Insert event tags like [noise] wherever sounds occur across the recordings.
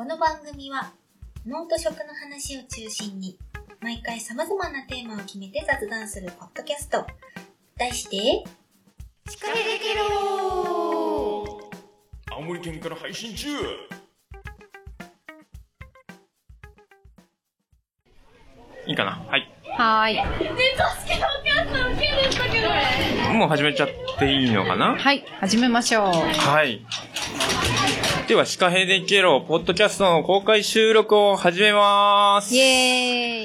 この番組は脳と食の話を中心に毎回様々なテーマを決めて雑談するポッドキャスト。題して「シカヘデケロ青森県から配信中。いいかな？はい。はーい。もう始めちゃっていいのかな？はい、始めましょう。はいでは、シカヘデケロポッドキャストの公開収録を始めます。イエーイ。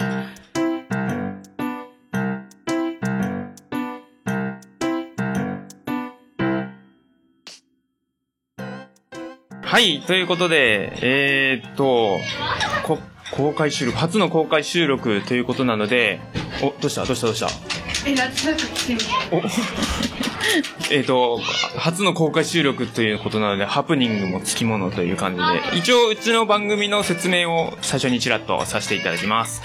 はい、ということで、えー、っと、こ公開収録、初の公開収録ということなので、お、どうした？どうした？どうした？え、なんとなく来てみおえっと、初の公開収録ということなので、ハプニングもつきものという感じで、一応うちの番組の説明を最初にちらっとさせていただきます。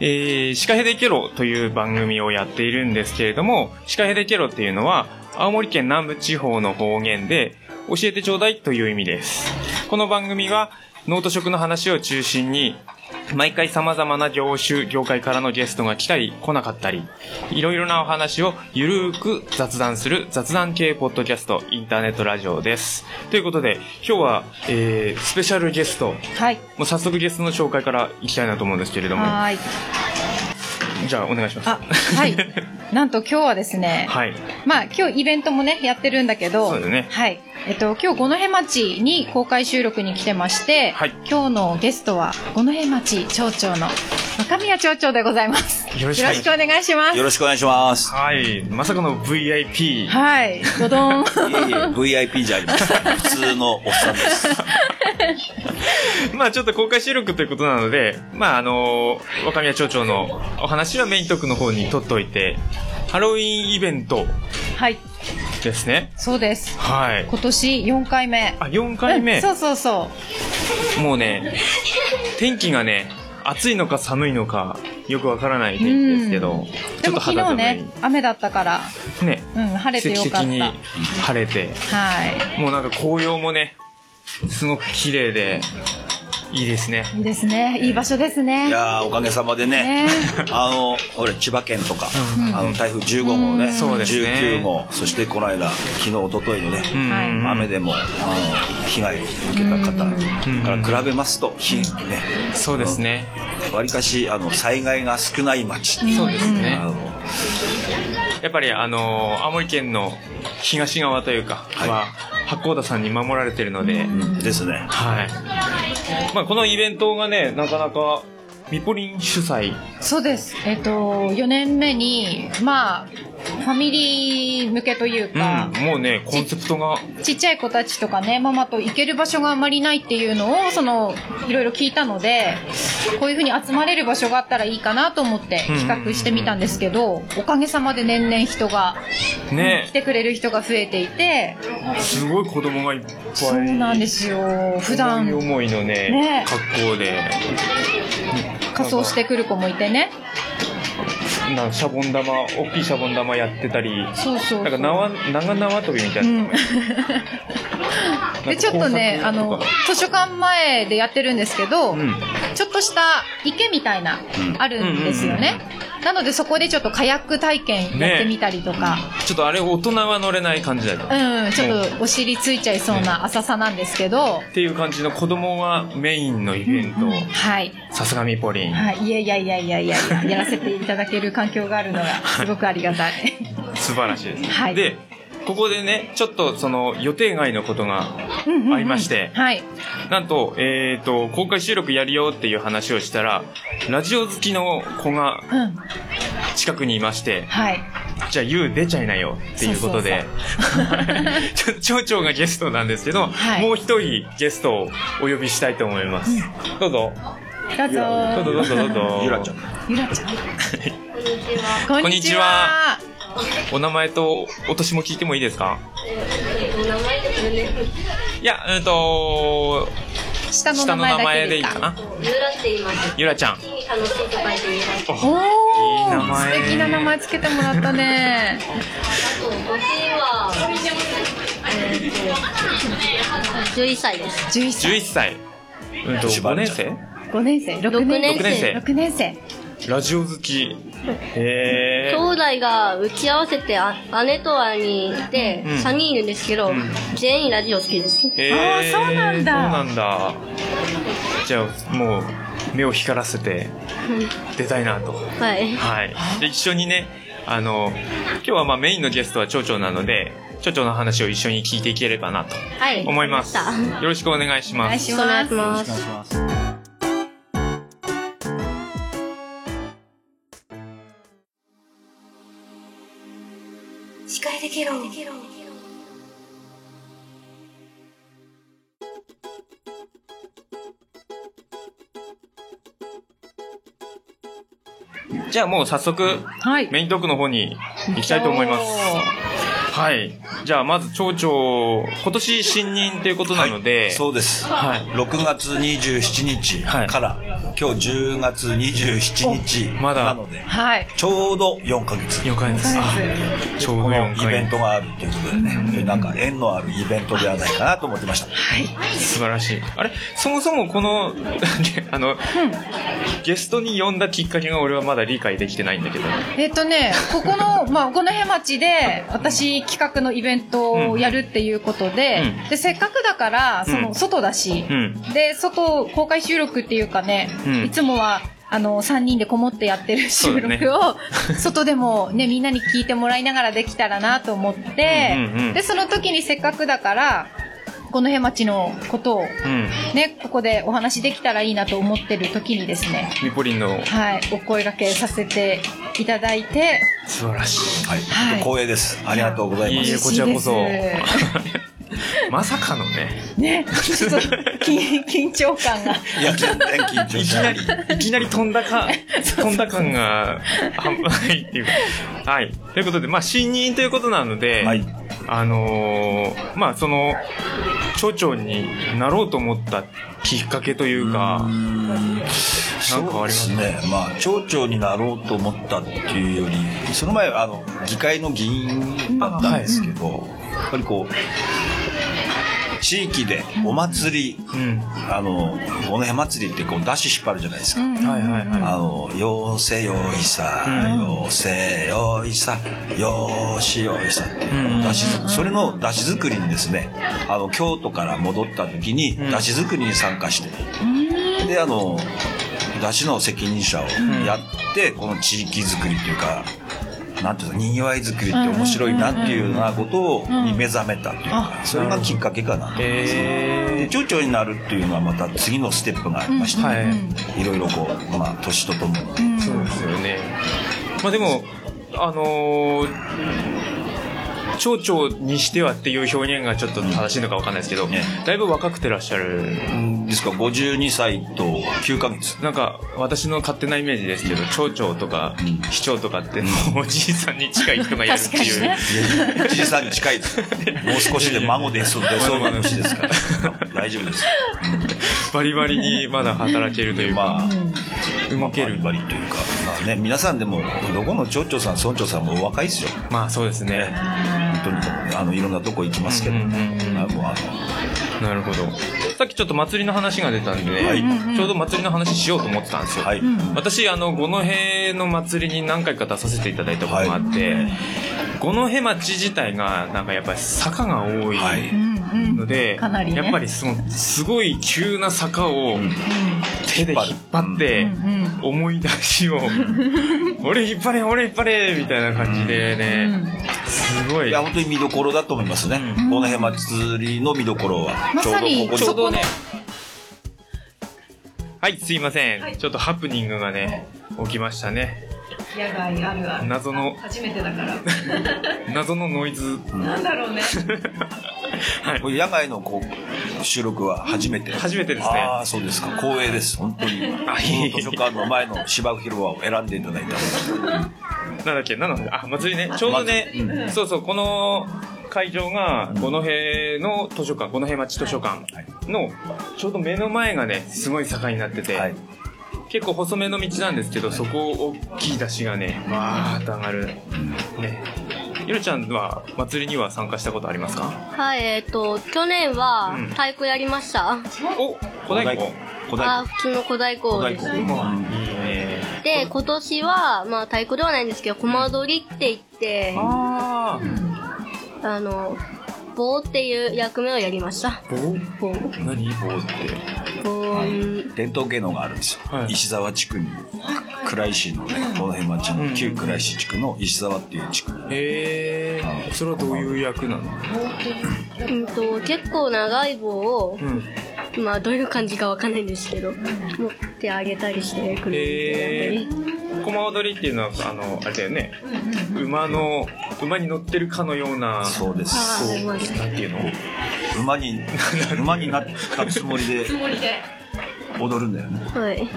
えー、シカヘデケロという番組をやっているんですけれども、シカヘデケロっていうのは、青森県南部地方の方言で、教えてちょうだいという意味です。この番組は、農と食の話を中心に、毎回様々な業種、業界からのゲストが来たり来なかったり、いろいろなお話をゆるーく雑談する雑談系ポッドキャスト、インターネットラジオです。ということで、今日は、えー、スペシャルゲスト、はい。もう早速ゲストの紹介からいきたいなと思うんですけれども、はーい。じゃあお願いします。あ、はい。[laughs] なんと今日はですね、はい。まあ今日イベントもね、やってるんだけど、そうですねはい。えっと、今日五戸町に公開収録に来てまして、はい今日のゲストは五戸町町長の若宮町長でございます。よろしくお願いしますお願いします。よろしくお願いします。はい。まさかの VIP。はい。どどん。いえいえ、VIP じゃありません。普通のおっさんです。[laughs] まあちょっと公開収録ということなので、まああの若宮町長のお話はメイントークの方に取っといて、ハロウィンイベントはい。ですね。そうです。はい。今年4回目。あ、4回目？うんそうそうそう。もうね、天気がね、暑いのか寒いのか、よくわからない天気ですけど、でも昨日。ね、雨だったから、ね、うん、晴れてよかった。には晴れて、い。もうなんか紅葉もね、すごく綺麗で、いいですね。いいですね。いい場所ですいね。やー、おかげさまでね、ね。[laughs] あの、俺、千葉県とか、あの、台風15号ね、そうですね。19号、そしてこの間、昨日、一昨日のね、雨でも、あの、被害を受けた方から比べますと、ひね、そうですね。わりかし、あの、災害が少ない町っていうそうですね。やっぱりあのー青森県の東側というか、はい。は、八甲田さんに守られてるので、ですね。はい。まあこのイベントがね、なかなか、ミポリン主催。そうです。えっと、4年目に、まあ、ファミリー向けといううか、ん、もうね、コンセプトが、ちっちゃい子たちとかね、ママと行ける場所があまりないっていうのを、その、いろいろ聞いたので、こういうふうに集まれる場所があったらいいかなと思って企画してみたんですけど、おかげさまで年々人が、ね来、てくれる人が増えていて、すごい子供がいっぱい。そうなんですよ。普段思い思いのね、ね格好で、仮装してくる子もいてね。なシャボン玉、大きいシャボン玉やってたり、そうそう。なんか縄、長縄跳びみたいなのがね。で、ちょっとね、あの、図書館前でやってるんですけど、うん。ちょっとした池みたいな、あるんですよね。なのでそこでちょっとカヤック体験やってみたりとか、ちょっとあれ大人は乗れない感じだよ。うん、ちょっとお尻ついちゃいそうな浅さなんですけど、っていう感じの子供がメインのイベント。はい。さすがミポリン。はい。いやいやいやいやいや、やらせていただける環境があるのがすごくありがたい。素晴らしいです。はいで、ここでね、ちょっとその予定外のことがうんうんうんありまして、はい。なんと、えっ、と、公開収録やるよっていう話をしたら、ラジオ好きの子がうん。近くにいまして、はい。じゃあ、ゆう出ちゃいなよっていうことで、[laughs] ちょ町長がゲストなんですけど、はいもう一人ゲストをお呼びしたいと思います。どうぞ。どうぞ。どうぞどうぞどうぞ。ゆらちゃん。ゆらちゃん。[laughs] こんにこんにちちはは。お名前とお年も聞いてもいいですか？いや、うんと、下の名下の名前でいいか。な。ゆらって言います。ゆらちゃん。楽しいと書いてゆらって。おいい名ー、前素敵な名前つけてもらったね。あと、年は、えーと、11歳です。11歳。11歳。うんと、5年生？5年生 ?6 年六年生6年生。ラジオ好き。[laughs] へ兄ー。弟が打ち合わせてあ姉と兄でうん3人いるんですけど、うん全員ラジオ好きです。あーそうなんだそうなんだ。じゃあ、もう、目を光らせて出たいなと。はい。はい。で、一緒にね、あの、今日はまあメインのゲストは町長なので、町長の話を一緒に聞いていければなとはい。思います。わかりましよろしくお願いします。お願いしお願いしまます。お願いします。司会できろ。じゃあもう早速、す。はい。メイントークの方に行きたいと思います。はい。じゃあまず町長、今年新任ということなので、そうです。はい6月27日から、今日10月27日まだなので、はい。ちょうど4ヶ月。4回です。そうあですちょうどこの4回イベントがあるっていうことでね、なんか縁のあるイベントではないかなと思ってました。素晴らしい。あれそもそもこの、[laughs] あの、ゲストに呼んだきっかけが俺はまだ理解できてないんだけど。えっ、とね、ここの、[laughs] まあ、五戸町で、私企画のイベントをやるっていうことで、うんで、せっかくだから、そうん。の、外だし、うん。で、外、公開収録っていうかね、うん。いつもは、あの、3人でこもってやってる収録を、[laughs] [laughs] 外でもね、みんなに聞いてもらいながらできたらなと思って、うんうんうん。で、その時にせっかくだから、この辺町のことをうん。ね、ここでお話できたらいいなと思ってる時にですね、ミポリンのはい、お声掛けさせていただいて、素晴らしい。はい。はい光栄です。ありがとうございまいいえ、す。こちらこそ嬉しいで。まさかのね、ね、ちょっと緊緊張感が。いや、全然緊張いきなり、いきなり飛んだか、[laughs] 飛んだ感が半端ないっていうか。はい。ということで、まあ、新任ということなので、はい。あのーまあ、その、町長になろうと思ったきっかけというか、なんかそうでありますすね。まあ、町長になろうと思ったっていうより、その前、あの、議会の議員だったんですけど、やっぱりこう、地域でお祭り、うん。あの、おね祭りってこう、出し引っ張るじゃないですか。はいはいはい。あの、よーせよいさ、うんよーせよいさ、よーしよいさってうん出しそれの出し作りにですね、あの、京都から戻った時にん出し作りに参加して、で、あの、出しの責任者をやって、この地域づくりっていうか、なんていうの、にぎわいづくりって面白いなっていうようなことを、に目覚めたというか、それがきっかけかなと。でえ町長になるっていうのはまた次のステップがありまして、ー、はい。いろいろこう、まあ、年とともに。そうですよね。まあでも、あのー町長にしてはっていう表現がちょっと正しいのかわかんないですけど、ねだいぶ若くてらっしゃる。ですか？ら52歳と9ヶ月。なんか、私の勝手なイメージですけど、町長とかうん、市長とかって、もうおじいさんに近い人がやるっていう。確かにね。じいさんに近いです。もう少しで孫です出 [laughs] そうな年ですから。大丈夫です。バリバリにまだ働けるというか、まあ、動ける。バリバリというか、まあね、皆さんでも、どこの町長さん、村長さんもお若いですよ。まあそうですね。あの、いろんなとこ行きますけど、なるほど。さっきちょっと祭りの話が出たんで、はい。ちょうど祭りの話しようと思ってたんですよ。のはい。私、あの、五戸の祭りに何回か出させていただいたことがあって、五戸町自体が、なんかやっぱり坂が多い。はいうん。うん。ので、かなりね。やっぱりその、すごい急な坂をん。手で引っ張って、うんうん。思い出しを、[laughs] 俺引っ張れ、俺引っ張れみたいな感じでね、すごい。いや、本当に見どころだと思いますね。うん。この辺祭りの見どころは、ちょうまさに。どここにちょうどね、はい、すいません。ちょっとハプニングがね、起きましたね。野外あるある。謎の、初めてだから。[laughs] 謎のノイズ。なんだろうね。[laughs] はい。これ野外のこう収録は初めて。初めてですねああ、そうですか。光栄です。本当に。[laughs] あいえい図書館の前の芝生広場を選んでいただいた。なんだっけ、なんだあ、祭りね。ちょうどね、うそうそう、この会場が、五戸の図書館、五戸町図書館の、ちょうど目の前がね、すごい坂になってて、はい。結構細めの道なんですけど、そこを大きい出しがね、わーっと上がる。ね。ゆるちゃんは祭りには参加したことありますか？はい、えっ、と、去年はうん。太鼓やりました。お小太鼓。小太あ、普通の小太鼓です。ね。いいね。で、今年は、まあ太鼓ではないんですけど、コマ撮りって言って、あああの、棒っていう役目をやりました。棒棒。何？棒って。棒、うん。伝統芸能があるんですよ、はい。石沢地区に。倉石のねこの辺町の旧倉石地区の石沢っていう地区。へえそれはどういう役なの？うんと、結構長い棒をう、ん。まあどういう感じかわかんないんですけど、持ってあげたりしてくれへるえ駒踊りっていうのはあのあれだよね。馬の馬に乗ってるかのようなそうです。そうなんていうの？馬に [laughs] 馬になったつもりで踊るんだよね。はい。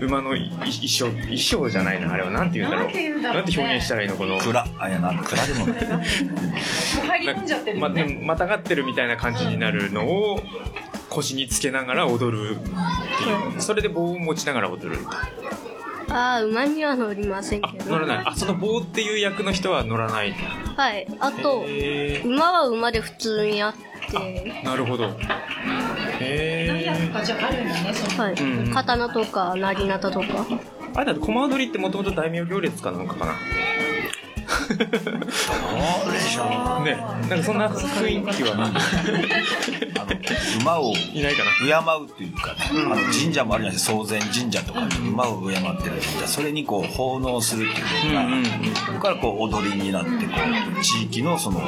馬のい衣装衣装じゃないなあれは。なんて言うんだろう。なんて言うんだろうね。なんて表現したらいいのこの。蔵あいやなん蔵でもないね。でもまたがってるみたいな感じになるのを腰につけながら踊るっていう。それで棒を持ちながら踊るああ、馬には乗りませんあけど。乗らないあその棒っていう役の人は乗らないはい。あと、馬は馬で普通にあって、なるほどへえあ、じゃああるんだね、そのはい。刀とか、なぎなたとか。あれだって駒踊りってもともと大名行列かなんかかなどうでしょう。ね。なんかそんな雰囲気は。あの馬をいないかな。敬うっていうかね、あの神社もあるじゃないですか。創前神社とかに馬を敬ってる神社それにこう奉納するっていうのが、うんうんそこからこう踊りになってこう地域のその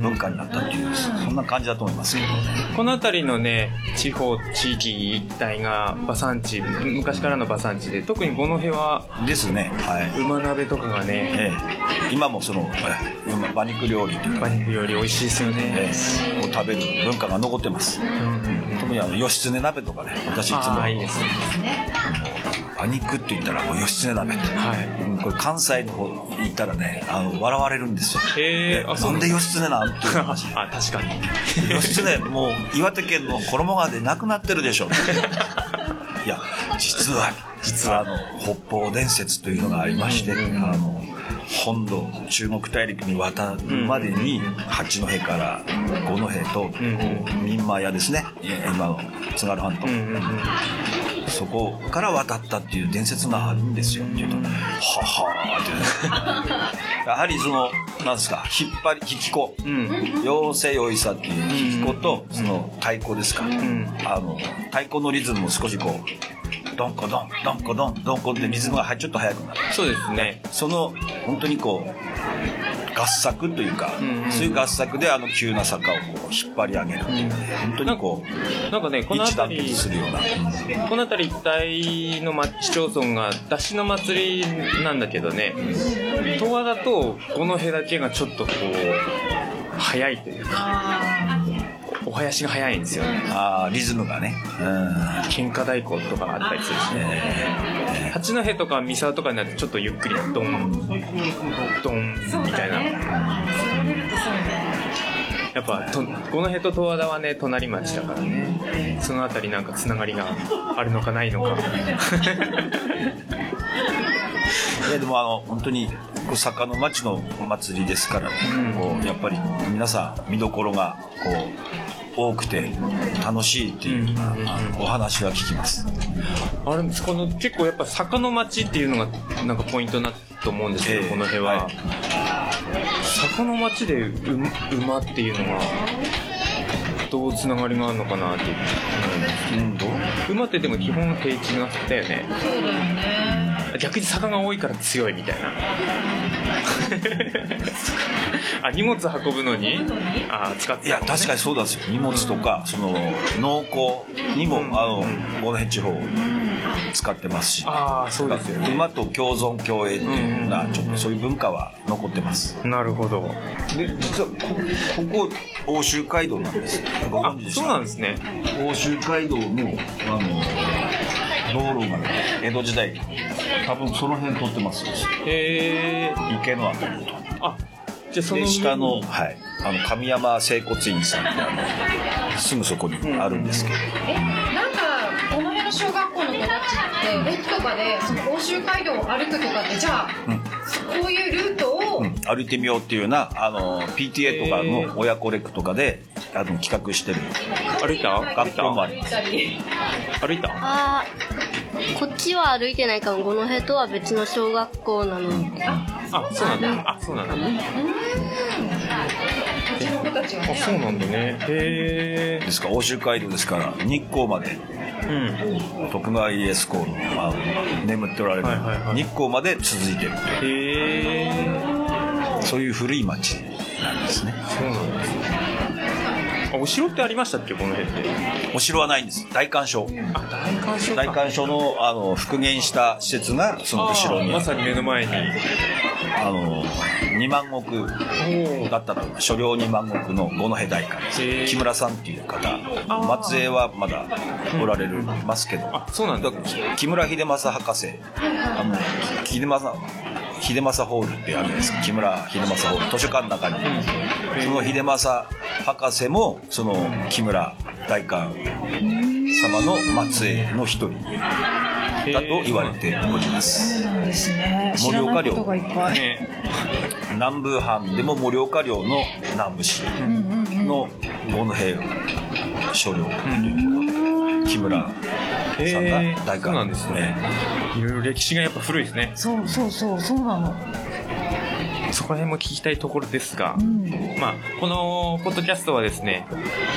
文化になったっていうそんな感じだと思いますけどこの辺りのね地方地域一帯が馬産地昔からの馬産地で特に五戸はですね。はい、馬鍋とかがねええ、今もそのえ馬馬肉料理というか馬肉より美味しいですよえね。え、を食べる文化が残ってます。特にあの義経鍋とかね私いつもいいですね。馬肉って言ったらもう義経鍋って、はい。うんこれ関西の方に行ったらねあの笑われるんですよ。へえあなんで義経なんっていう話。[laughs] あ確かに。義経もう岩手県の衣川で亡くなってるでしょ [laughs] いや実は実は。あの北方伝説というのがありまして、あの本土中国大陸に渡るまでに八戸から五戸と民馬屋ですね。今の津軽半島、そこから渡ったっていう伝説があるんですよ。って言うと、ははーって。[laughs] やはりその、なんですか、引っ張り、引き子。うん。妖精よいさっていう引き子と、その太鼓ですか。ん。あの、太鼓のリズムも少しこう、ドンコドン、ドンコドン、ドンコってリズムがちょっと速くなる。そうですね。その、本当にこう、合作というか、んうん。そういう合作であの急な坂をこう引っ張り上げるっていうね、本当にこう、なんかねこの辺り結するような。この辺り一帯の町市町村が出汁の祭りなんだけどね十和田と五戸だけがちょっとこう早いというかお囃子が早いんですよ。ねああ、リズムがね。うん。喧嘩太鼓とかあったりするし。ね八戸とか三沢とかになってちょっとゆっくりドンドンみたいな。やっぱと五戸と十和田はね隣町だからね。その辺りなんかつながりがあるのかないのか。いやでもあの本当にこう坂の町のお祭りですから、こうやっぱり皆さん見どころがこう多くて楽しいっていう、お話は聞きます。あれこの結構やっぱ坂の町っていうのがなんかポイントなと思うんですけど、ええ。この辺は、はい。坂の町でう馬っていうのがどうつながりがあるのかなっていううん、どう？馬ってでも基本平地がだよね。そうだよね。逆に坂が多いから強いみたいな [laughs] あ荷物運ぶのに？あ使っていや確かにそうなんですよ。荷物とかその農耕にも、あのこの辺地方使ってますし。ああそうですよね。馬と共存共栄っていうようなちょっとそういう文化は残ってます。なるほど。で実はこここ奥州街道なんですごあ存知でした？そうなんですね。奥州街道のあの道路がね江戸時代多分その辺通ってます。よへえ。池のあたりとあじゃあその下の,、はい、あの神山整骨院さんってあのすぐそこにあるんですけど、え、なんか、この辺の小学校の子たちって駅とかでその甲州街道を歩くとかってじゃあ、こういうルートを、うん。歩いてみようっていうようなあの PTA とかの親子レックとかであの企画してる。歩いた？学校もたあります歩いた？あーこっちは歩いてないかも。五戸とは別の小学校なので。あ、そうなんだ。あ、そうなんだ。こっちの子たちはあ、ねそうなんだね。へですか？ら欧州街道ですから日光まで。え。うん。徳川家康公の、まあ、眠っておられるはいはいはい。日光まで続いてるへえ。そういう古い町なんですね。そうなんです。ね。あ、お城ってありましたっけ、この辺って？お城はないんです。大観章あ、大観賞大観章のあの復元した施設がその後ろに。まさに目の前に。あの2万石だったと思う所領2万石の五戸大観木村さんっていう方松江はまだおられるますけど。あ、そうなんだ。木村秀正博士。あの秀正秀正ホールってあるじゃないですか。木村秀正ホール。図書館の中に。その秀正博士もその木村大観様の末裔の一人だと言われております。そうなんですね。知盛岡領。南部藩でも盛岡領の南部市の五戸所領という木村さんが。大そうなん観ですね。いろいろ歴史がやっぱ古いですね。そうそうそうそうなの。そこら辺も聞きたいところですが、うん。まあ、このポッドキャストはですね、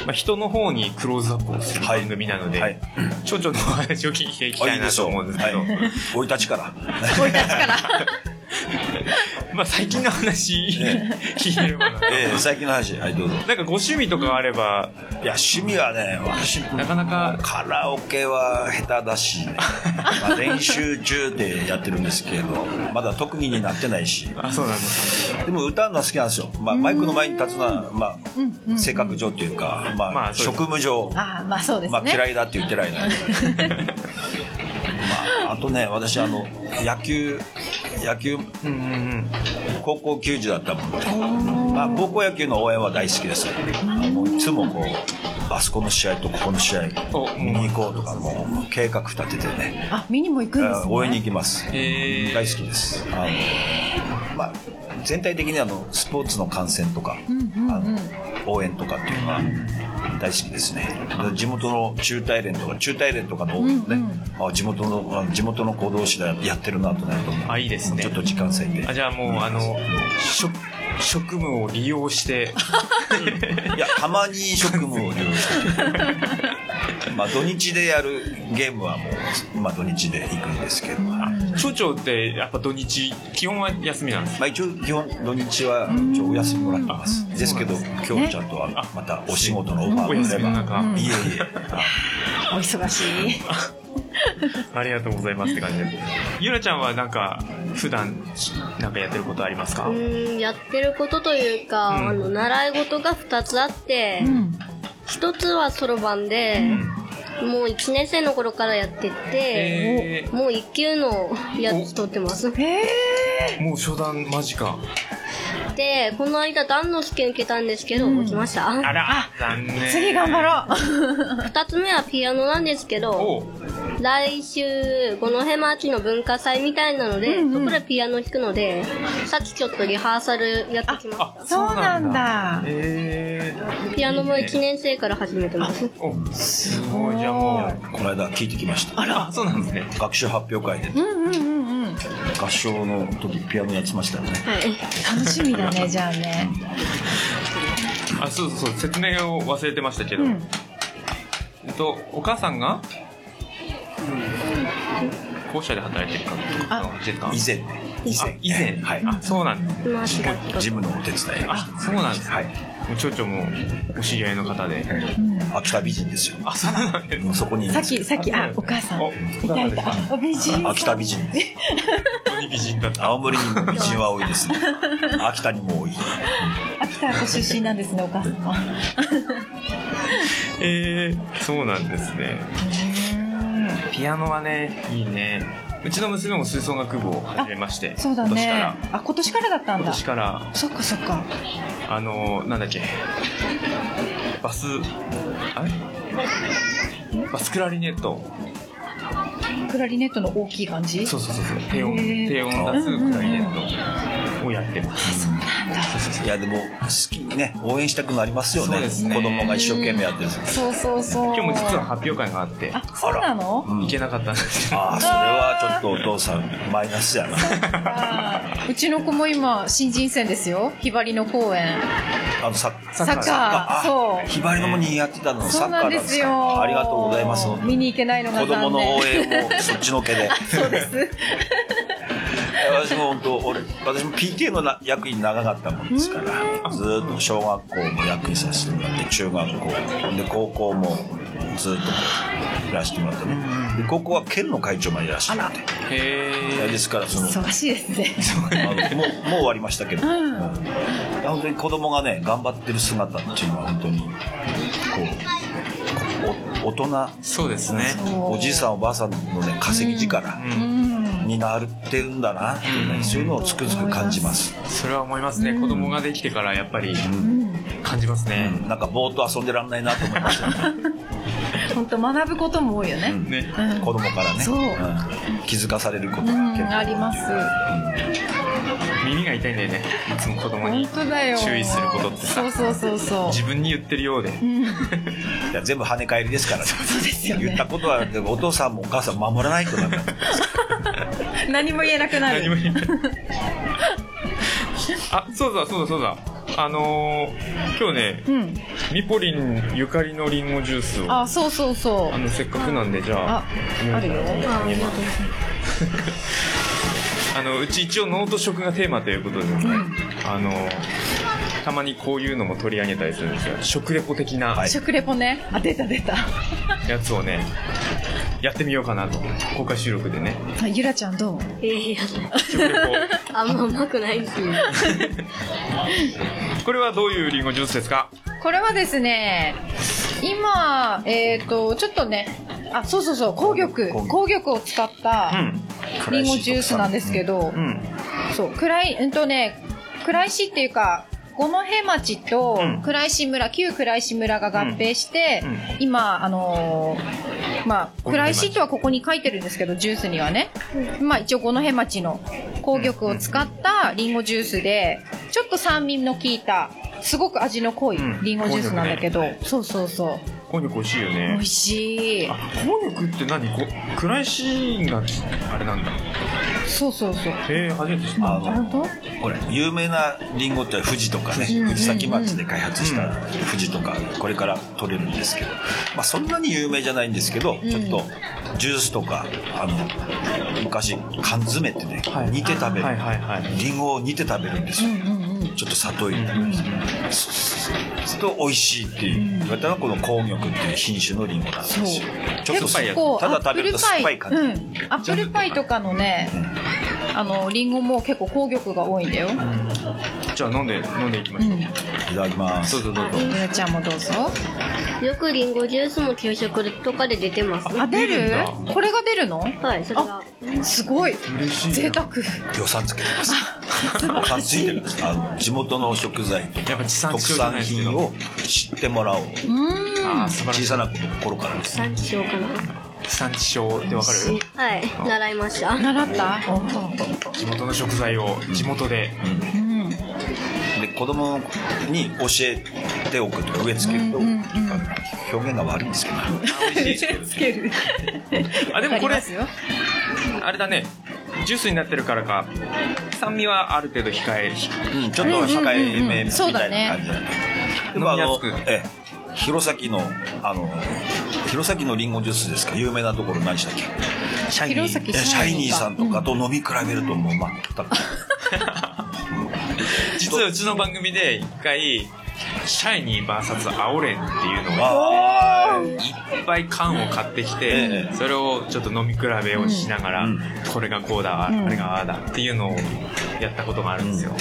まあ、人の方にクローズアップをするはい。番組なので、はい。町長のお話を聞いていきあたいなと思うんですけど、はい。生い立ちから。生い立ちからまあ最近の話、え聞いてればな。ええ最近の話。はいどうぞ。なんかご趣味とかあれば、いや趣味はね私なかなか、カラオケは下手だし、[laughs] まあ、練習中でやってるんですけどまだ特技になってないし。あ、そうなんです。でも歌うのは好きなんですよ、まあ、マイクの前に立つのは、まあ、性格上っていうか、まあ職務上、ああまあそうですね、まあ、嫌いだって言ってないな [laughs] まあ、あとね私あの野球野球。うんうんうん。高校球児だったもんで、まあ、高校野球の応援は大好きです。もういつもこうあそこの試合とここの試合お見に行こうとかもう計画立ててね。あ見にも行くんですね。応援に行きます、大好きです。あの、まあ、全体的にあのスポーツの観戦とか、うんうんあのうん応援とかっていうのは大好きですね。で地元の中大連とか中大連とかの応援もね、あ地元のあ地元の子同士でやってるなとなるとあ、いいですね。ちょっと時間割いて。あ、じゃあもう、あの、職、職務を利用して、いや、たまに職務を利用して。まあ、土日でやるゲームはもう、まあ、土日で行くんですけど、ま町長ってやっぱ土日、基本は休みなんですあ、一応、基本、土日は一応お休みもらってます。ですけど、今日ちゃんとはまたお仕事のオファおーがあれば。いえいえ、お忙しい [laughs] [laughs] ありがとうございますって感じです。ゆらちゃんはなんか、普段、なんかやってることありますか？うーんやってることというか、うんあの習い事が2つあって、うん一つはそろばんで、もう1年生の頃からやってて、えもう1級のやつ取ってます。へえー、もう初段間近。で、この間段の試験受けたんですけど、落ちました。あら、残念。次頑張ろう [laughs] 二つ目はピアノなんですけど、来週、五戸町の文化祭みたいなので、うんうんそこでピアノ弾くので、さっきちょっとリハーサルやってきまあ、そうなんだえ。ピアノも1年生から始めてます。お、すごい、じゃあもう、この間聞いてきました。あ、そうなんですね。学習発表会で、うんうんうんうん合唱の時ピアノやってましたよね。はい。楽しみだねじゃあねあ、そうそうそう、説明を忘れてましたけど、うんえっと、お母さんが、校舎で働いてるかの話ですか以前ね。以あ以前、はい。あ、そうなんですね。今、しら事務のお手伝い。あ、そうなんですね。はい。町長もお知り合いの方で。秋田美人ですよ。あ、そうなんですそこにいさっきさっきあお母さんおいたいたお美人秋田美人。美人だ。青森にも美人は多いですね。[laughs] 秋田にも多い。秋田ご出身なんですねお母様 [laughs] えー、そうなんですね。ピアノはね、いいね。うちの娘も吹奏楽部を始めまして、そうだ今年かねら。あ今年からだったん今だ年から、そっかそっかあの、なんだっけ、バス、あれ？バスクラリネット。クラリネットの大きい感じ？そうそうそうそう。低音、低音出すクラリネットをやってます。いやでも好きにね応援したくなりますよねすね子供が一生懸命やってるそうそうそう。今日も実は発表会があって、あ、そうなの？うん行けなかったんですけど。ああそれはちょっとお父さんマイナスやなうちの子も今、新人戦ですよ。ひばりの公園。あのサッサッカー。あそう。ひばりのもにやってたのサそうなんでッカーなんですすよ。か？ありがとうございます見に行けないのが子残念。供の応援もそっちのけで [laughs] そうです。私も本当俺私も PTA のな役員長かったもんですからずーっと小学校も役員させてもらって中学校で高校もずーっといらしてもらってねで高校は県の会長までいらしてもらってへいやー。ですからその忙しいですね。[laughs] もうもう終わりましたけど、うんうん本当に子供がね頑張ってる姿っていうのは本当にこう大人そうですね。おじいさんおばあさんのね稼ぎ力うん。になってるんだなっていうね、そういうのをつくづく感じます、それは思いますね。子供ができてからやっぱりうん。感じますね。なんかぼーっと遊んでらんないなと思いましたよね、[laughs] 本当学ぶことも多いよね。うんね。うん子供からね、そうん気づかされることうん、が結構あります。耳が痛いんだよね。いつも子供本に。注意することってさそうそうそうそう。自分に言ってるようで。うん。[laughs] いや全部跳ね返りですからねそうですよね言ったことはお父さんもお母さんも守らないとダメだ [laughs] 何も言えなくなる。何も言えない。あ、そうだそうだそうだ。あのー、今日ね、うん。ミポリンゆかりのリンゴジュースを、ああ、そうそうそう。の、せっかくなんで、じゃあ、あ、あるよ。あありがとうございます。[laughs] あの、うち一応農と食がテーマということで、あの、たまにこういうのも取り上げたりするんですよ。食レポ的なはい食レポね。あ、出た出た。やつをね、やってみようかなと。公開収録でね。あゆらちゃんどう？ええやあんまうまくないし。ポ。[laughs] これはどういうリンゴジュースですか？これはですね、今、えっ、と、ちょっとね、あ、そうそうそう、紅玉、紅紅玉を使ったうん。リンゴジュースなんですけど、うん。そう、暗い、うんとね、暗石っていうか、五戸町とうん。倉石村、旧倉石村が合併して、うん。うん。今、あのーまあ、倉石とはここに書いてるんですけど、ジュースにはね。まあ、一応五戸町の紅玉を使ったリンゴジュースで、ちょっと酸味の効いた、すごく味の濃いうん。リンゴジュースなんだけど、紅そうそうそう。こんにゃく美味しいよ美ね味。しい。あ。、こんにゃくって何？こ暗いシーンがあれなんだ。そうそうそう。へえ、初めて知った。あの本当？これ有名なリンゴって富士とかね、うん藤崎町で開発した富士とかこれから取れるんですけど、まあ、そんなに有名じゃないんですけど、ちょっとジュースとかあの昔缶詰ってね、はい煮て食べる、はいはいはい。リンゴを煮て食べるんですよ、うんうんうん。ちょっと砂糖入れて、そうすると美味しいっていう。言われたのがこの紅玉っていう品種のリンゴなんですよ。ちょっと酸っぱいただ食べると酸っぱい感じ、うん、アップルパイとかのね、あのリンゴも結構紅玉が多いん。だよ。じゃあ飲ん。で、飲ん。でいきましょう。うん。いただきますどうぞどうぞ。ちゃん。もどうぞ。よくリンゴジュースも給食とかで出てます。あ、出る？これが出るの？はい、それが。すごい。嬉しい。贅沢。予算つけてます [laughs] 予算ついてるんですあの地元の食材とやっぱ地産特地消じゃない産。品を知ってもらおううーん。あー素晴らしい。小さな頃からです産地しようかな？地産地消ってわかる？はい、習いました。習った？地元の食材を地元で。うん。で子供に教えておくとか植え付けると、うんうんうん表現が悪いんですけど、つける。[laughs] あ、でもこれあれだね。ジュースになってるからか、酸味はある程度控える。うん、ちょっと控えめうんうんうん。みそうだね。たいな感じだね飲みやすく。でもあのええ。弘前のあの弘前のリンゴジュースですか？有名なところ何でしたっけ？シャイニーさん。とかと飲み比べるともう全く。実 [laughs] はうちの番組で一回、シャイニー VS アオレンっていうのをあいっぱい缶を買ってきて、ええ。それをちょっと飲み比べをしながら、うん。これがこうだ、うんあれがああだっていうのをやったことがあるんですよ。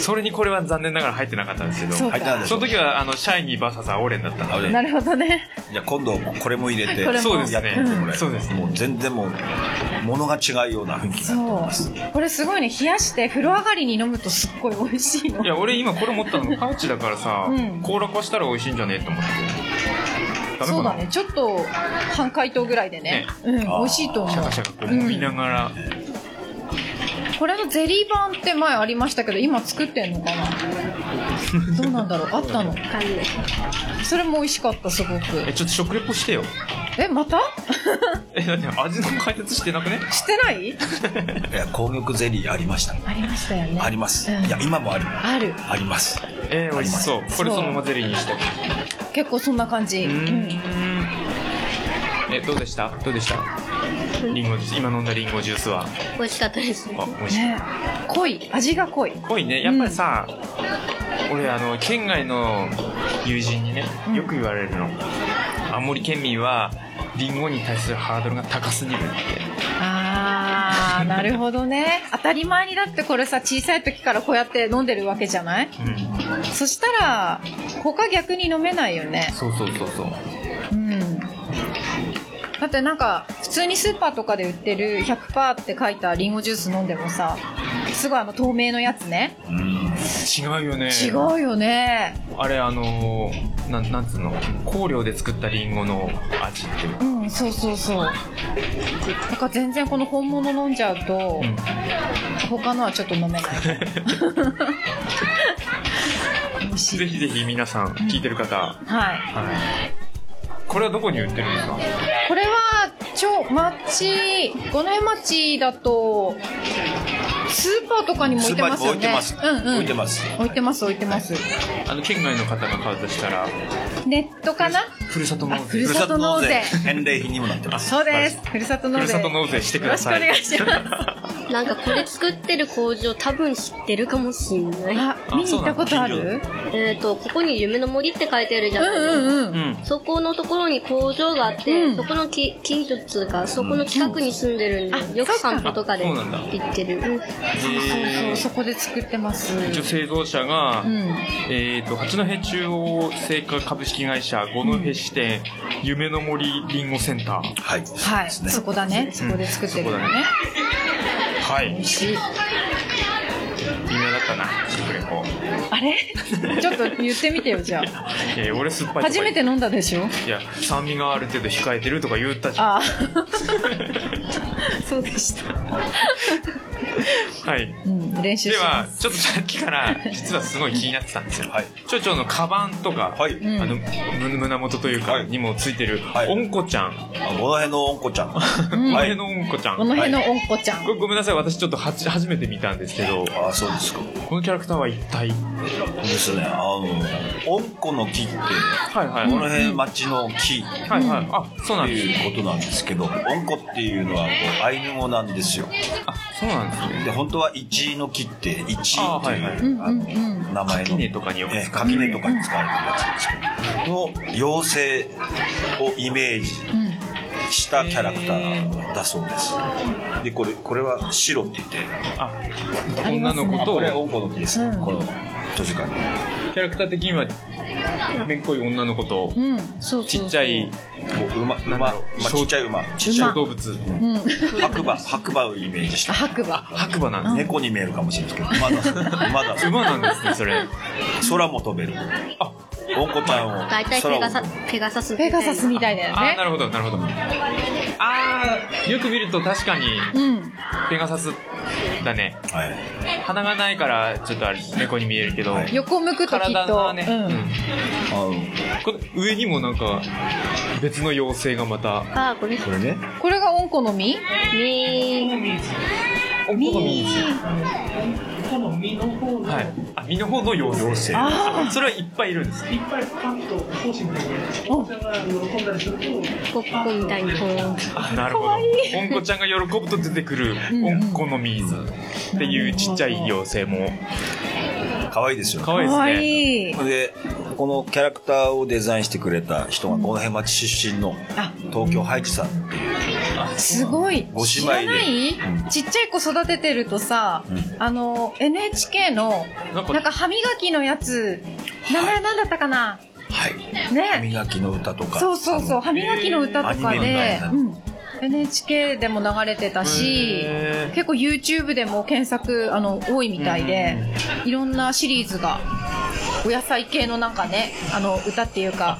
それにこれは残念ながら入ってなかったんですけど、その時はあのシャイニー VS アオレンだったので、なるほどね。じゃあ今度これも入れてそうですねそうですもう全然もう物が違うような雰囲気になってそますう。これすごいね。冷やして風呂上がりに飲むとすっごい美味しいのい。や、俺今これ持ったの [laughs] パウチだからさ、うん凍らかしたら美味しいんじゃねえと思って。そうだね。ちょっと、半解凍ぐらいでね。うん、美味しいと思うシャ。カシャカこう揉みながら、これのゼリー版って前ありましたけど、今作ってんのかな？[laughs] どうなんだろう？あったの？それも美味しかった、すごく。えちょっと食レポしてよ。え、また？[laughs] えだって味の解説してなくね？してない？[laughs] いや紅玉ゼリーありましたありましたよね。あります、うん。いや今もある。ある。あります。えー、美味しそう。これそのままゼリーにして。結構そんな感じ。ううん。ん。えどうでした？どうでした？リンゴジュース今飲んだリンゴジュースは。美味しかったです。あ美味しい。ね。濃い。味が濃い。濃いね。やっぱりさ、俺あの県外の友人にねうん。よく言われるの、青森県民はリンゴに対するハードルが高すぎるって。あー、[laughs] なるほどね。当たり前にだってこれさ、小さい時からこうやって飲んでるわけじゃない？うん。そしたら、他逆に飲めないよね。そうそうそうそう。うん。だってなんか、普通にスーパーとかで売ってる100%って書いたリンゴジュース飲んでもさ、すごいあの透明のやつね。うん違うよね違うよね。あれあのーなんなんつうの？香料で作ったリンゴの味っていうかうん、そうそうそう。だから全然この本物飲んじゃうと、うん他のはちょっと飲めない。[laughs] [laughs] ぜひぜひ皆さん聞いてる方、はい。はいこれはどこに売ってるんですか？これは、ちょ、町、五年町だと、スーパーとかにも置いてますよね。置いてます。うんうん。置いてます。置いてます、置いてます。あの県外の方が買うとしたらネットかな？ふるさと納税。あふるさと納税。返礼品にもなってます。そうです。ふるさと納税。ふるさと納税してください。よろしくお願いします。なんかこれ作ってる工場多分知ってるかもしんない。あ、見に行ったことある？えっとここに夢の森って書いてあるじゃうないですか、ん。うんうん。うん。そこのところに工場があって、うん。そこのき近所っつうか、そこの近くに住んでるんで、うん。よく散歩とかで行ってる。うんそうそう、そこで作ってます。一応製造者が、うん。えー、と八戸中央製菓株式会社五戸支店、夢の森りんごセンターはいはい、そこだね。そこで作ってるのね。はい美味しい。微妙だったな。食レポあれ？[laughs] ちょっと言ってみてよ、じゃあ。えー、俺酸っぱいとか初めて飲んだでしょ？いや酸味がある程度控えてるとか言ったじゃん。ああ。[laughs] そうでした。はい。うん、練習でします。はちょっとさっきから実はすごい気になってたんですよ。はい。町長のカバンとか、はい、うん。あのむ胸元というか、はい。にもついてる、はい。おんこちゃん、あこの辺のおんこちゃん。うん。前のおんこちゃん、この辺のおんこちゃん。ごごめんなさい。私ちょっとはじ初めて見たんですけど。あそうですかこのキャラクターは一体？ですねあのおんこの木ってはいはい、この辺町の木っはいはいあそうなんてですいうことなんですけど、おんこっていうのはこうアイヌ語なんですよ。あそうなんですねで、本当は一の木って、一あという、はいはいあのうん。名前の。垣根とかによく使われてるやつですけど、の妖精をイメージうん。したキャラクターだそうです。で、これ、これは白って言って、あ女の子とこれおんこの木です、うんこの図書館に。キャラクター的にはめっこい女の子とうん。そうそうそう。ちっちゃい。こう馬、馬、ちっちゃい馬、ちっちゃい小動物うん。[laughs] 白馬、白馬をイメージした。白馬。白馬なんですね猫に見えるかもしれないですけど、馬だ、馬だ。馬なんですねそれ空も飛べる。あおんこちゃんを。大体ペガサペガサスペガサスみたいだよねあーな。るほどなるほどあーよく見ると確かにうん。ペガサスだねはい。鼻がないからちょっとあれ猫に見えるけど、はい横向くときっと。体がね、ううんん。あの、この上にもなんか別の妖精がまたあこれこれね。これがおんこの実ねおんこの実はいあ実の方の妖精妖精あそれはいっぱいいるんですおポップコーンみたいにこうあなるほどおんこちゃんが喜ぶと出てくるうんおんこの水っていうちっちゃい妖精も可愛いですよ。可愛いですかわねいい。で、このキャラクターをデザインしてくれた人が、この辺町出身のあ東京ハイジさんっていう。すごい。ご知姉妹でらない、うんちっちゃい子育ててるとさ、うんあの、NHK の、なんかなんか歯磨きのやつ、名前なんだったかな、はい。歯ね。磨きの歌とか。そうそうそう、歯磨きの歌とかで、のうん。NHK でも流れてたし結構 YouTube でも検索、あの、多いみたいで、いろんなシリーズが、お野菜系のなんかね、あの、歌っていうか、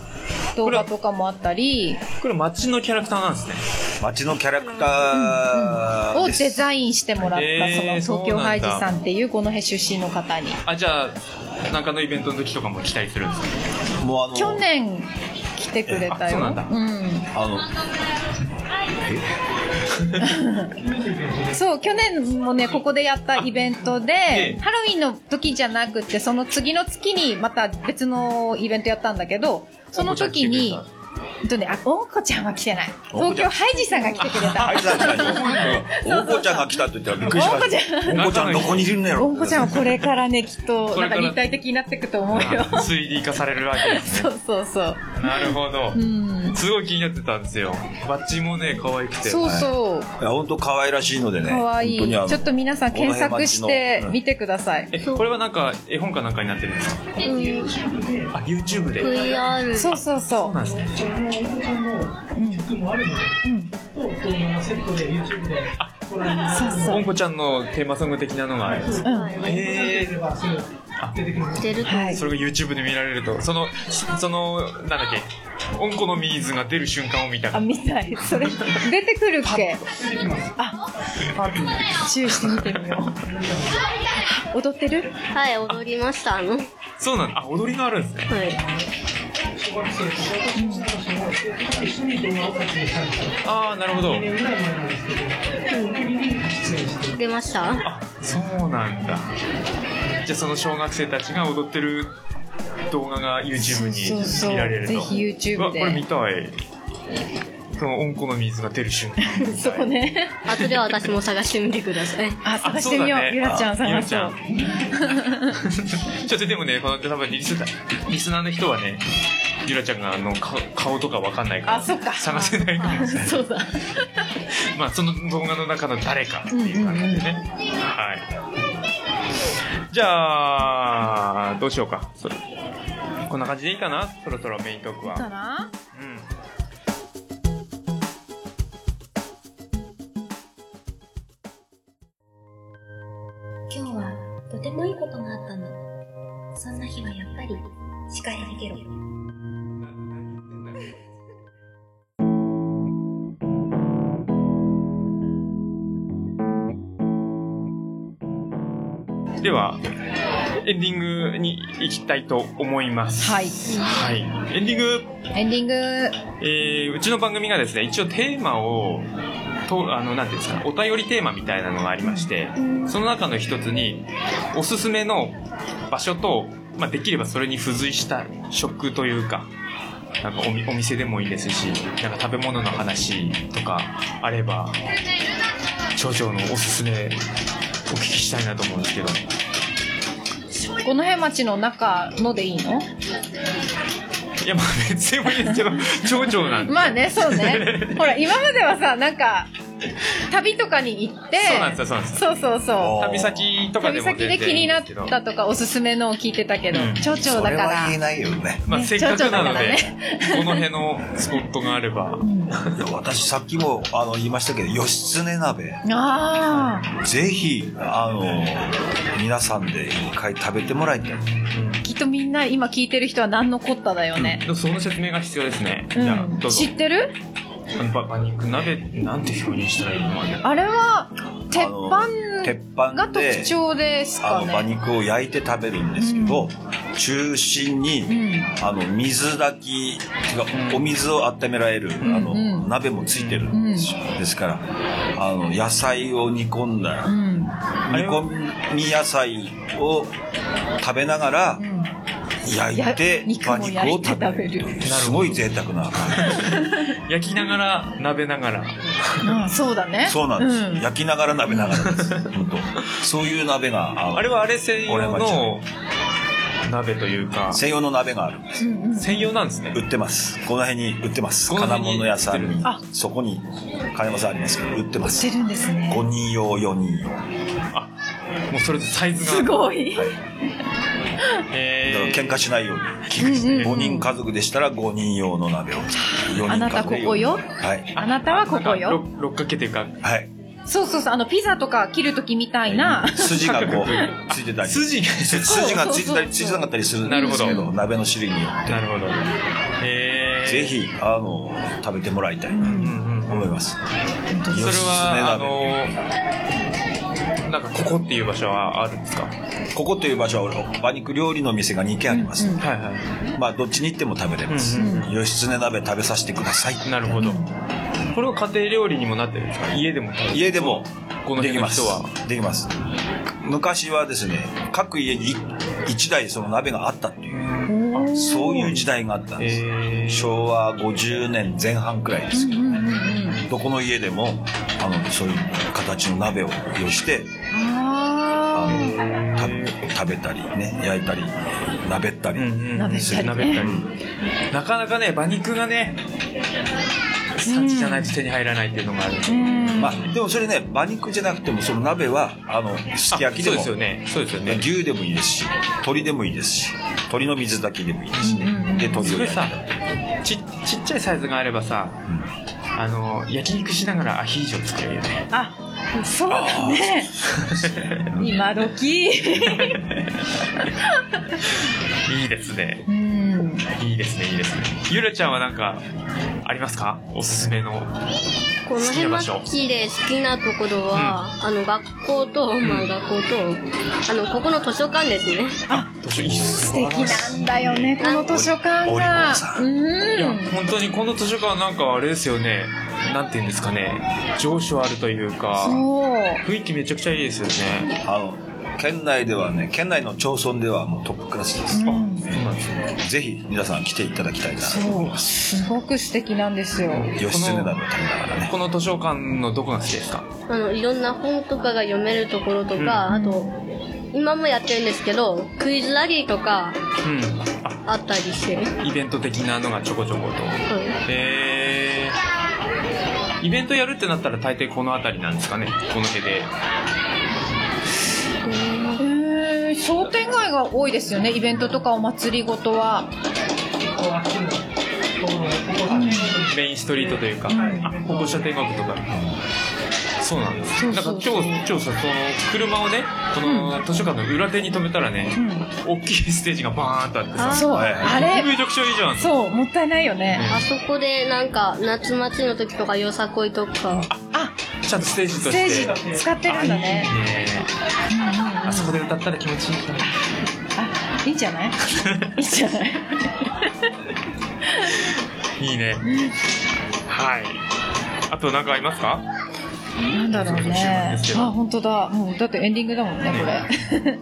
動画とかもあったり、これ街のキャラクターなんですね。街のキャラクターを。デザインしてもらった、へーその東京ハイジさんっていうこの辺出身の方に。あ、じゃあ、なんかのイベントの時とかも来たりするんですか？もうあの、去年来てくれたよ。あそうなんだ。うん。あの、[laughs] そう、去年もね、ここでやったイベントえでえ、ハロウィンの時じゃなくて、その次の月にまた別のイベントやったんだけど、その時に、とね、あ、おんこちゃんは来てない。東京ハイジさんが来てくれた。ハイさん来たよ。おんこちゃんが来たって言ったらびっくりしました。おんこちゃんどこにいるんだよ。おんこちゃんはこれからね、きっと、なんか立体的になっていくと思うよ。3D 化されるわけですね。そうそうそう。なるほどう。ん。すごい気になってたんですよ。バッジもね、可愛くて。そうそう。いや、本当可愛らしいのでね。かわいちょっと皆さん検索して見てください。え、これはなんか、絵本かなんかになってるんですかあ、YouTube で。VR そうそうそそうなんですね。う。そうそう。おん。こちゃん。のテーマソング的なのがあるん。です。うん。へー。あ、出るとはいそ。れが YouTube で見られると、その、その、なん。だっけ、おん。この水が出る瞬間を見たあ、見たい。それ、出てくるっけあ、注意してみてみよう。踊ってるはい、踊りました。あの、はそうなん。だ。あ、踊りがあるん。ですね。い。ああ、なるほど。出ました？あ、そうなんだ。じゃあその小学生たちが踊ってる動画が YouTube そうそうに見られると。ぜひ YouTube でこれ見たい。その温子の水が出る瞬間。[laughs] そこね。後で私も探してみてください。あ、探してみよう。ゆらちゃんあ探そゆらう。[laughs] ちょっとでもね、この多分リスリスナーの人はね、ゆらちゃんがあの顔顔とかわかんないからあ、そっか。探せないかもしれない。そうだ。[laughs] まあその動画の中の誰かっていう感じでね。はい。じゃあ、どうしようか。そこんな感じでいいかな？そろそろメイントークは。かな？うん。今日はとてもいいことがあったの。そんな日はやっぱり、司会だけど。では、エンディングに行きたいと思います。はい。はい。エンディング、エンディング、えー、うちの番組がですね、一応テーマを、と、あの、なんていうんですか、お便りテーマみたいなのがありまして、その中の一つに、おすすめの場所と、まあ、できればそれに付随した食というか、なんかお店でもいいですし、なんか食べ物の話とかあれば、町長のおすすめお聞きしたいなと思うんですけど。この辺町の中のでいいの？や、まあ別にもいいですけど、町長なんで。まあね、そうね。ほら、今まではさ、なんか、[laughs] 旅とかに行って、そうなんですよ、そうなんですよ。そうそうそう。旅先とかで旅も全然先で気になったとか、おすすめのを聞いてたけど、うん町長そだかられは言え。ないよね。まあ、ねせっかくなので、ね [laughs] この辺のスポットがあれば、いや私さっきもあの言いましたけど、義経鍋。あぜひ、あの、皆さんで一回食べてもらいたい。あ、きっとみんな今聞いてる人は何のこっただよね。でもその説明が必要ですね。うじゃあ、ん。どうぞ知。ってる？あの馬馬肉鍋、なんて表現したらいいの？あれは、鉄あの鉄板が特徴ですかあの馬ね。肉を焼いて食べるんですけど、中心に、うん。あの水炊きがうんお水を温められる、んあのうん鍋もついてるんですよ、ですからあの野菜を煮込んだ、うん。煮込み野菜を食べながらうん。焼いて馬肉をも焼いて食べる。食べる。すごい贅沢な。[laughs] 焼きながら、鍋ながら。うん、そうだね。そうなんです、うん。焼きながら鍋ながらです。[laughs] 本当。そういう鍋がああれはあれ専用の鍋というか、専用の鍋があるんです。うんうん。専用なんですね。売ってます。この辺に売ってます。金物屋さんに。あそこに金物屋さんありますけど売ってます。してるんですね。5人用4人用あ、もうそれでサイズが。すごい。だからえ喧嘩しないように。うん。うん5人家族でしたら5人用の鍋を作る。4人あなたここよ？はい。あなたはここよ？六六角形というか、はい。そうそうそう、あの、ピザとか切るときみたいな。筋がこう [laughs] ついてたり。筋が。す筋がついてたりついてなかったりするんですけなるほど。鍋の種類によって。なるほど。えぜひあの食べてもらいたいなとうんうん思います、それは、あの、なんかここっていう場所はあるんですか？はここという場所は馬肉料理の店が2軒あります、うん。いはまあどっちに行っても食べれます、うんうん義経鍋食べさせてください。い。なるほど。これは家庭料理にもなってるんですか？家でも家でもこのできます辺の人は。できます。昔はですね各家に1台その鍋があったっていうそういう時代があったんです、えー、昭和50年前半くらいですけど、うんうんうんうん。どこの家でもあのそういう形の鍋を用意してああの食べたりね焼いたり鍋ったり、うんうん、鍋ったりね鍋ったり。なかなかね馬肉がね産地じゃないと手に入らないっていうのがある。まあでもそれね馬肉じゃなくてもその鍋はあのすき焼きでもあそうですよね。そうですよね。牛でもいいですし鶏でもいいですし鶏の水炊きでもいいですしね、うんうんうん。で鶏を焼ちちっちゃいサイズがあればさあの焼肉しながらアヒージョ作れるよね。あそうだね。今時。いいですね。うん。いいですねいいですね。ゆらちゃんはなんかありますか？おすすめの。この好きな場所辺町で好きなところは、あの学校と、まあ学校と、あの、ここの図書館ですね。図書いいっす素敵なんだよねこの図書館が。うん。いや本当にこの図書館なんかあれですよね。なんて言うんですかね。情緒あるというか雰囲気めちゃくちゃいいですよね。あの県内ではね県内の町村ではもうトップクラスです、うん。そうなんですね。ぜひ皆さん来ていただきたいなと思いそう。ますすごく素敵なんですよ。義経鍋を食べながらね。この図書館のどこが好きですか？あの、いろんな本とかが読めるところとか、あと、今もやってるんですけど、クイズラリーとかうん。あ。あったりして、はい。イベント的なのがちょこちょこと。へえイベントやるってなったら大抵この辺りなんですかね。この辺で。商店街が多いですよね。イベントとかお祭りごとは。メインストリートというか、あ歩行者天国とかそうなんです。そうなんか今日今日さその車をねこの図書館の裏手に止めたらね、大きいステージがバーンとあってさそう。はいあれ。めちゃくちゃいいじゃん。そうもったいないよね。あそこでなんか、夏祭りの時とか、よさこいとか、あちゃんとステージとスして。テージ使ってるんだね。あいいね。うんうんうんあそこで歌ったら気持ちいい。かなあいいんじゃない？[laughs] いいんじゃない？いいね。はい。あと何かありますか？なんだろうね。あ本当だ。もうだってエンディングだもんねこれ。う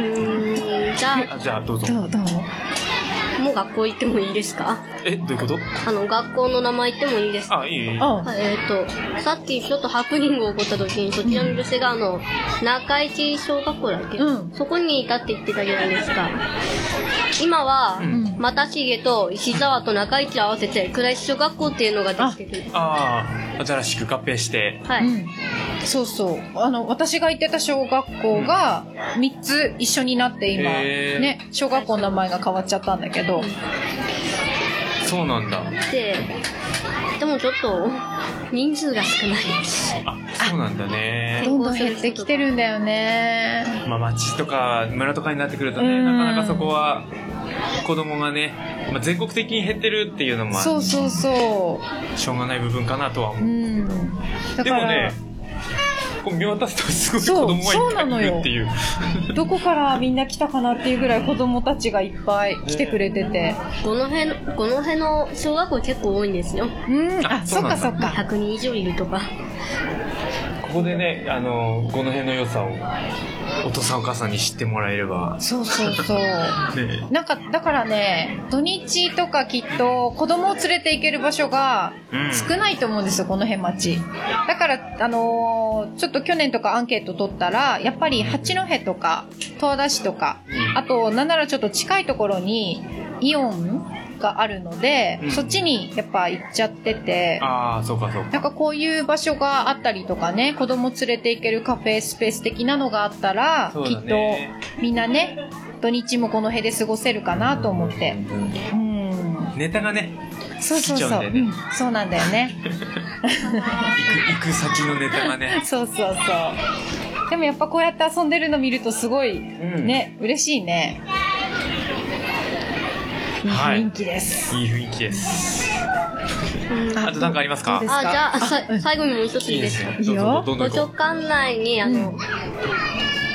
ーん、じゃあ。じゃあどうぞ。どうどう？あ、もう学校行ってもいいですか？えどういうこと？あの、学校の名前言ってもいいですか？あいいえっ、と、さっきちょっとハプニング起こった時に、そちらの女性があの、中市小学校だっけ、うん。そこにいたって言ってたじゃないですか。今は、うん。又重と石沢と中市を合わせて、倉石小学校っていうのができてる。あ。あ新しく合併して。はい。うん。そうそう。あの私が行ってた小学校が3つ一緒になって今ね小学校の名前が変わっちゃったんだけど。そうなんだ。で、でもちょっと、人数が少ない。です。あそうなんだね。どんどん減ってきてるんだよね。まあ町とか村とかになってくるとねうん。なかなかそこは子供がね、まあ、全国的に減ってるっていうのもあそうそうそしょうがない部分かなとは思う。ううんでもねこう見渡すとすごいそう子供そうがないのよっぱいいるっていうどこからみんな来たかなっていうぐらい子供たちがいっぱい来てくれてて。この辺、この辺の小学校結構多いんですよ。うん。ああそっかそっか。100人以上いるとか。ここでねあのこの辺の良さをお父さんお母さんに知ってもらえれば。そうそうそう。[laughs] ね。なんかだからね土日とかきっと子供を連れて行ける場所がうん。少ないと思うんですよこの辺町。だからあのーちょっと去年とかアンケート取ったらやっぱり八戸とか十和田市とかうん。あとなんならちょっと近いところにイオンがあるので、うん。そっちにやっぱ行っちゃっててああそうかそうか。なんかこういう場所があったりとかね子供連れて行けるカフェスペース的なのがあったら、そうだきっとねみんなね土日もこの辺で過ごせるかなと思って。うんネタがねそうそうそう。う、ん。そうなんだよね。行く行く先のネタがね。[laughs] そうそうそう。でもやっぱこうやって遊んでるの見るとすごいうん。ね、嬉しいねい。いはい雰囲気です、いい雰囲気です。あと何かありますか？あ、じゃあ、さうん最後にもう一ついいですかいいよ。図書館内に、あの、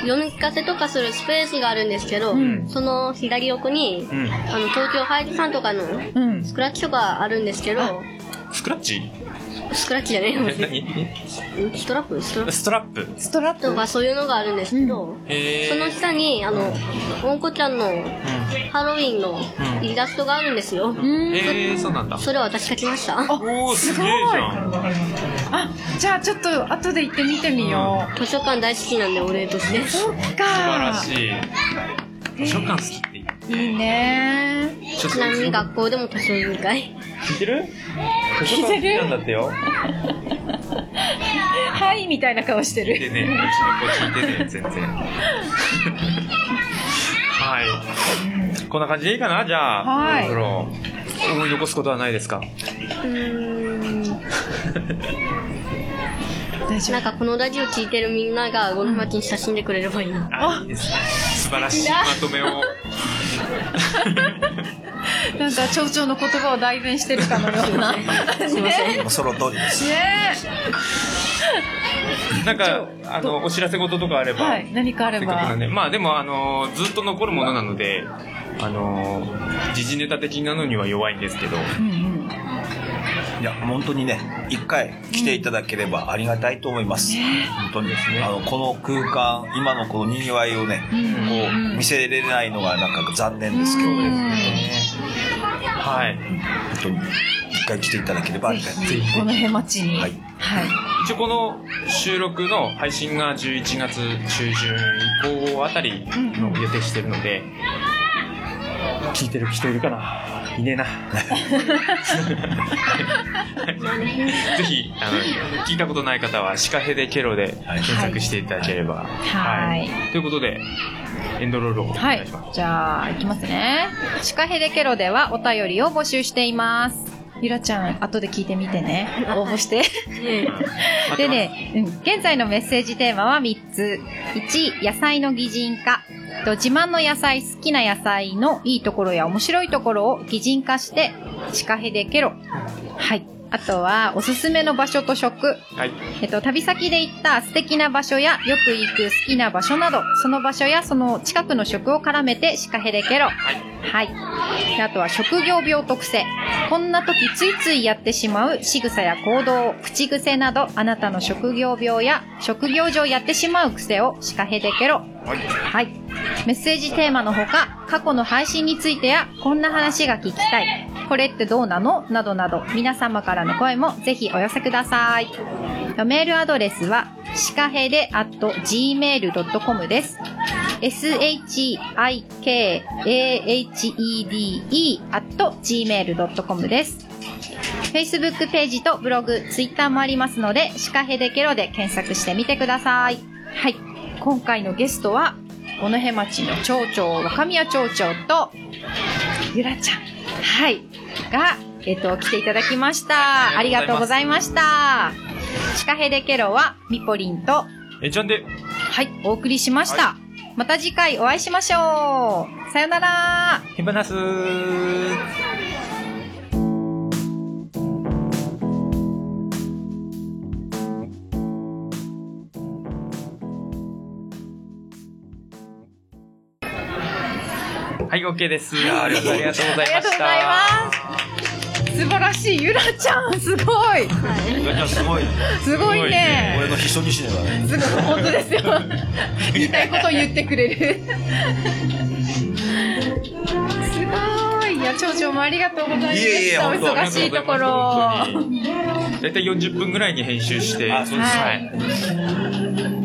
読み聞かせとかするスペースがあるんですけど、ん。その左奥に、う。うん。あの、東京ハイジさんとかのうん。スクラッチとかあるんですけど、スクラッチ？スクラッチじゃねえよストラップ？ストラップ？ストラップ。ストラップとかそういうのがあるんですけど、へその下に、あの、おんこちゃんのハロウィンのイラストがあるんですよ。うん。へえ、そうなんだ。それを私描きました。おー、すげえじゃん。あ、じゃあちょっと後で行ってみてみよ図書館大好きなんで、お礼としてう。。そっか。素晴らしい。図書館好きっていいね。ちなみに学校でも図書委員会。聞いてる？図書館好きなんだってよ。[laughs] はい、みたいな顔してる。でね、うちの子聞いてね、全然。[laughs] はい。こんな感じでいいかな？じゃあ、はいそろそろ思い残すことはないですか？うーん。なんかこのラジオ聞いてるみんなが、ゴルフ町に親しんでくれればいいな。あ、いいですね。素晴らしいまとめを。夫。[laughs] なんか、町長の言葉を代弁してるかのような。すいません。もうその通りです。ねなんか、あの、お知らせ事とかあれば。はい、何かあればせっかくなん。で。まあでも、あの、ずっと残るものなので、あの、時事ネタ的なのには弱いんですけど、うんうん。いや、本当にね、一回来ていただければありがたいと思います。本当にですね。あの、この空間、今のこの賑わいをね、こう、見せれないのがなんか残念ですけどね。はい。本当に、一回来ていただければありがたい。ぜひ、この辺町に。はいはい。一応この収録の配信が11月中旬以降あたりの予定してるので、聞いてる人いるかな？いねえな。[laughs] ぜひ、あの、聞いたことない方は、シカヘデケロで検索していただければ。はいということで、エンドロールをおはい願いします。。じゃあ、いきますね。シカヘデケロではお便りを募集しています。ゆらちゃん、後で聞いてみてね。応募して。でね、うん、現在のメッセージテーマは3つ。1、野菜の擬人化。と自慢の野菜、好きな野菜のいいところや面白いところを擬人化して、シカヘデケロ。はい。あとは、おすすめの場所と食。はい。えっと、旅先で行った素敵な場所やよく行く好きな場所など、その場所やその近くの食を絡めてシカヘデケロ。はい。であとは職業病と癖。こんな時ついついやってしまう仕草や行動、口癖など、あなたの職業病や職業上やってしまう癖をシカヘデケロ。はい。はい。メッセージテーマのほか、過去の配信についてや、こんな話が聞きたい。これってどうなの？などなど、皆様からの声もぜひお寄せください。メールアドレスは、シカヘデ at gmail.com です。shikahede at gmail.com です。Facebook ページとブログ、Twitter もありますので、シカヘデケロで検索してみてください。はい。今回のゲストは、小野辺町の町長、若宮町長と、ゆらちゃん、はい、が、えっと、来ていただきました。ありがとうございました。シカヘデケロは、ミポリンと、えちゃんで、はい、お送りしました。また次回お会いしましょう。さよなら。ヒバナスはい、OK です。やありがとうございました。ありがとうございます。素晴らしい。ゆらちゃん、すごい。ゆらちゃんすごい。すごいね。俺の秘書にしねばね。すごい、本当ですよ。言いたいことを言ってくれる。すごい。いや、町長もありがとうございました。お忙しいところ。だいたい40分ぐらいに編集して、はい。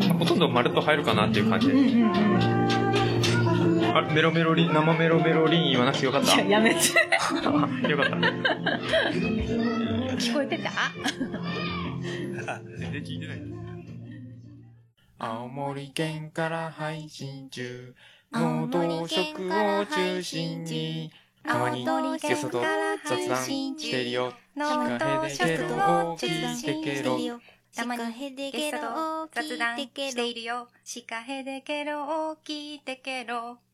まあほとんど丸と入るかなっていう感じで。うんうんうん。あメロメロリン、生メロメロリン言わなくてよかった。いや、やめて。[laughs] よかった。聞こえてた？全然聞いてない。青森県から配信中、農道食を中心に、たまにゲストと雑談してるよ。シカヘデケロを聞いてケロ。たまにゲストを雑談しているよ。シカヘデケロを聞いてケロ。